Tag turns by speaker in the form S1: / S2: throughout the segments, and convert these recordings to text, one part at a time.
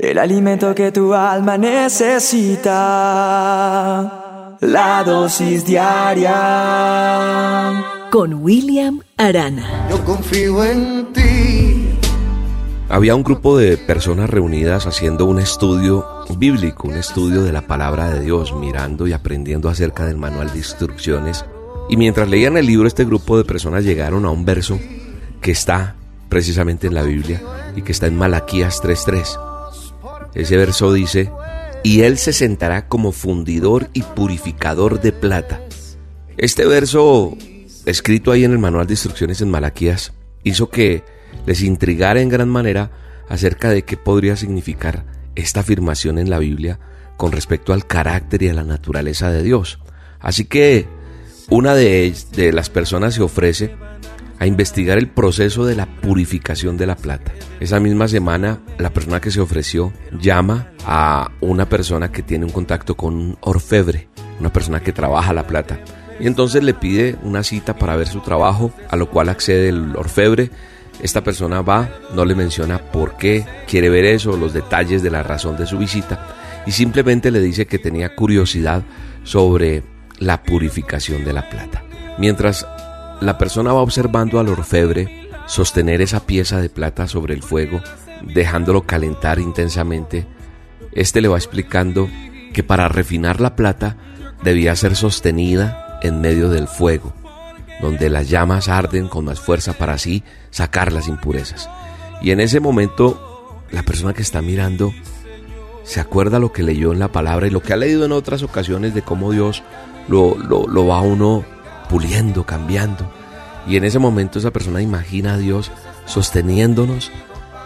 S1: el alimento que tu alma necesita, la dosis diaria.
S2: Con William Arana.
S3: Yo confío en ti.
S4: Había un grupo de personas reunidas haciendo un estudio bíblico, un estudio de la palabra de Dios, mirando y aprendiendo acerca del manual de instrucciones. Y mientras leían el libro, este grupo de personas llegaron a un verso que está precisamente en la Biblia y que está en Malaquías 3.3. Ese verso dice, y él se sentará como fundidor y purificador de plata. Este verso, escrito ahí en el manual de instrucciones en Malaquías, hizo que les intrigara en gran manera acerca de qué podría significar esta afirmación en la Biblia con respecto al carácter y a la naturaleza de Dios. Así que una de, de las personas se ofrece a investigar el proceso de la purificación de la plata. Esa misma semana, la persona que se ofreció llama a una persona que tiene un contacto con un orfebre, una persona que trabaja la plata. Y entonces le pide una cita para ver su trabajo, a lo cual accede el orfebre. Esta persona va, no le menciona por qué quiere ver eso, los detalles de la razón de su visita, y simplemente le dice que tenía curiosidad sobre la purificación de la plata. Mientras la persona va observando al orfebre sostener esa pieza de plata sobre el fuego, dejándolo calentar intensamente. Este le va explicando que para refinar la plata debía ser sostenida en medio del fuego, donde las llamas arden con más fuerza para así sacar las impurezas. Y en ese momento, la persona que está mirando se acuerda lo que leyó en la palabra y lo que ha leído en otras ocasiones de cómo Dios lo, lo, lo va uno puliendo, cambiando. Y en ese momento esa persona imagina a Dios sosteniéndonos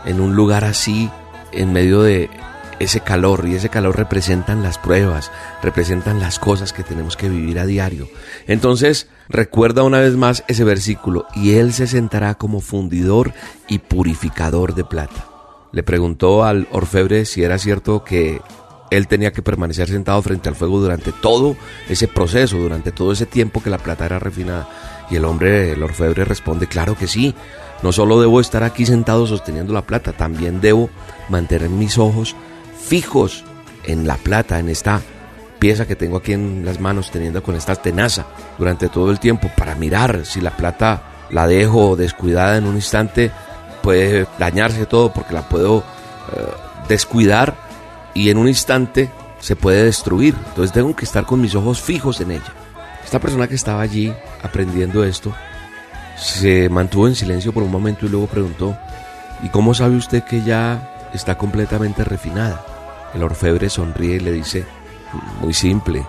S4: en un lugar así, en medio de ese calor. Y ese calor representan las pruebas, representan las cosas que tenemos que vivir a diario. Entonces, recuerda una vez más ese versículo, y Él se sentará como fundidor y purificador de plata. Le preguntó al orfebre si era cierto que él tenía que permanecer sentado frente al fuego durante todo ese proceso, durante todo ese tiempo que la plata era refinada. Y el hombre, el orfebre, responde, claro que sí, no solo debo estar aquí sentado sosteniendo la plata, también debo mantener mis ojos fijos en la plata, en esta pieza que tengo aquí en las manos, teniendo con esta tenaza durante todo el tiempo para mirar si la plata la dejo descuidada en un instante, puede dañarse todo porque la puedo eh, descuidar y en un instante se puede destruir. Entonces tengo que estar con mis ojos fijos en ella. Esta persona que estaba allí aprendiendo esto se mantuvo en silencio por un momento y luego preguntó, ¿y cómo sabe usted que ya está completamente refinada? El orfebre sonríe y le dice, muy simple,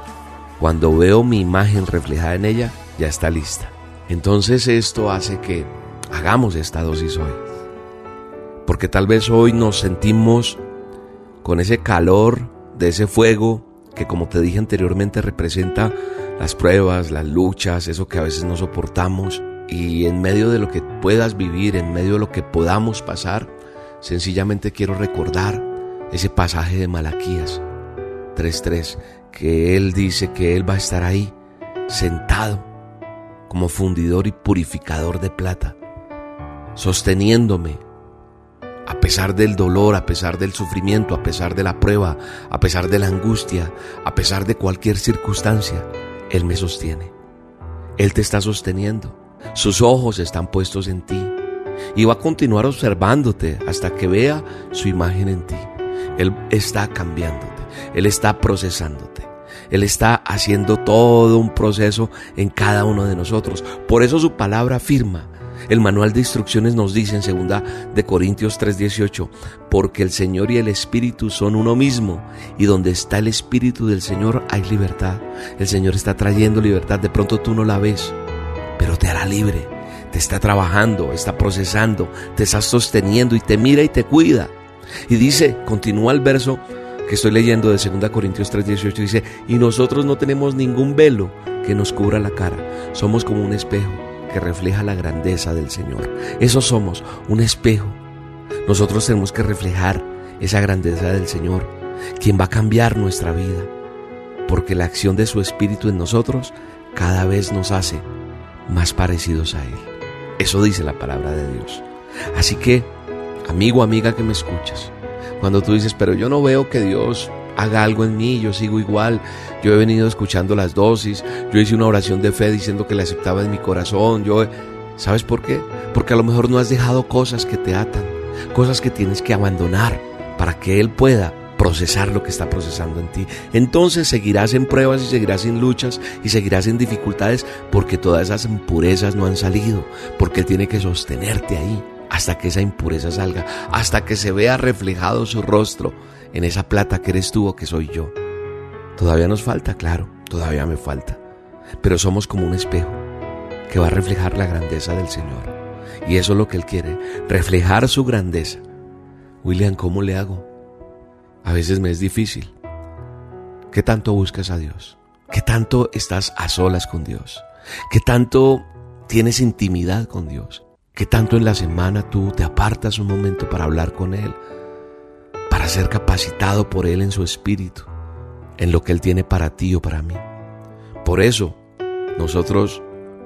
S4: cuando veo mi imagen reflejada en ella, ya está lista. Entonces esto hace que hagamos esta dosis hoy. Porque tal vez hoy nos sentimos con ese calor de ese fuego que como te dije anteriormente representa las pruebas, las luchas, eso que a veces no soportamos. Y en medio de lo que puedas vivir, en medio de lo que podamos pasar, sencillamente quiero recordar ese pasaje de Malaquías 3.3, que Él dice que Él va a estar ahí, sentado, como fundidor y purificador de plata, sosteniéndome, a pesar del dolor, a pesar del sufrimiento, a pesar de la prueba, a pesar de la angustia, a pesar de cualquier circunstancia, Él me sostiene. Él te está sosteniendo. Sus ojos están puestos en ti. Y va a continuar observándote hasta que vea su imagen en ti. Él está cambiándote. Él está procesándote. Él está haciendo todo un proceso en cada uno de nosotros. Por eso su palabra afirma el manual de instrucciones nos dice en segunda de Corintios 3:18, porque el Señor y el Espíritu son uno mismo, y donde está el Espíritu del Señor hay libertad. El Señor está trayendo libertad, de pronto tú no la ves, pero te hará libre. Te está trabajando, está procesando, te está sosteniendo y te mira y te cuida. Y dice, continúa el verso que estoy leyendo de 2 Corintios 3:18, dice, y nosotros no tenemos ningún velo que nos cubra la cara, somos como un espejo que refleja la grandeza del Señor. Eso somos, un espejo. Nosotros tenemos que reflejar esa grandeza del Señor, quien va a cambiar nuestra vida, porque la acción de su Espíritu en nosotros cada vez nos hace más parecidos a Él. Eso dice la palabra de Dios. Así que, amigo, amiga que me escuchas, Cuando tú dices, pero yo no veo que Dios haga algo en mí, yo sigo igual, yo he venido escuchando las dosis, yo hice una oración de fe diciendo que le aceptaba en mi corazón, yo... ¿Sabes por qué? Porque a lo mejor no has dejado cosas que te atan, cosas que tienes que abandonar para que Él pueda procesar lo que está procesando en ti. Entonces seguirás en pruebas y seguirás en luchas y seguirás en dificultades porque todas esas impurezas no han salido, porque Él tiene que sostenerte ahí hasta que esa impureza salga, hasta que se vea reflejado su rostro en esa plata que eres tú o que soy yo. Todavía nos falta, claro, todavía me falta, pero somos como un espejo que va a reflejar la grandeza del Señor. Y eso es lo que Él quiere, reflejar su grandeza. William, ¿cómo le hago? A veces me es difícil. ¿Qué tanto buscas a Dios? ¿Qué tanto estás a solas con Dios? ¿Qué tanto tienes intimidad con Dios? ¿Qué tanto en la semana tú te apartas un momento para hablar con Él? Ser capacitado por Él en su espíritu, en lo que Él tiene para ti o para mí. Por eso, nosotros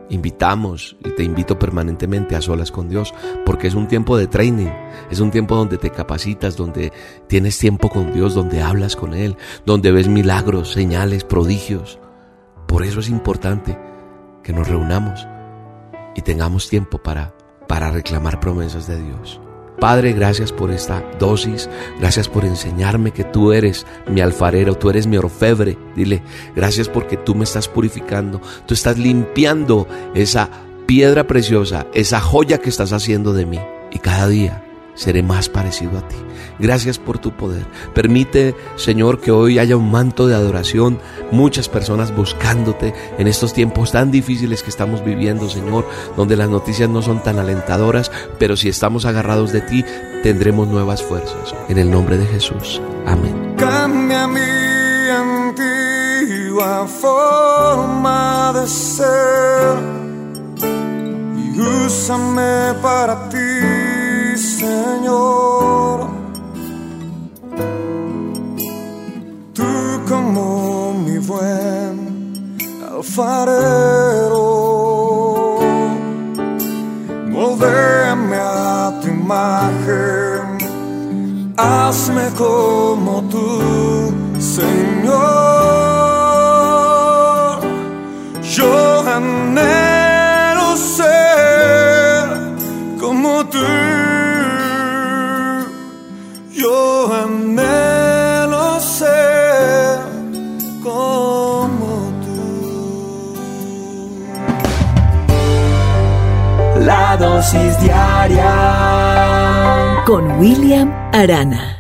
S4: invitamos y te invito permanentemente a solas con Dios, porque es un tiempo de training, es un tiempo donde te capacitas, donde tienes tiempo con Dios, donde hablas con Él, donde ves milagros, señales, prodigios. Por eso es importante que nos reunamos y tengamos tiempo para, para reclamar promesas de Dios. Padre, gracias por esta dosis, gracias por enseñarme que tú eres mi alfarero, tú eres mi orfebre. Dile, gracias porque tú me estás purificando, tú estás limpiando esa piedra preciosa, esa joya que estás haciendo de mí. Y cada día seré más parecido a ti. Gracias por tu poder. Permite, Señor, que hoy haya un manto de adoración, muchas personas buscándote en estos tiempos tan difíciles que estamos viviendo, Señor, donde las noticias no son tan alentadoras, pero si estamos agarrados de ti, tendremos nuevas fuerzas. En el nombre de Jesús. Amén.
S3: Cambia mi antigua forma de ser y úsame para ti Señor. Tú como mi buen alfarero, moldéame a tu imagen, hazme como tú, Señor.
S2: Con William Arana.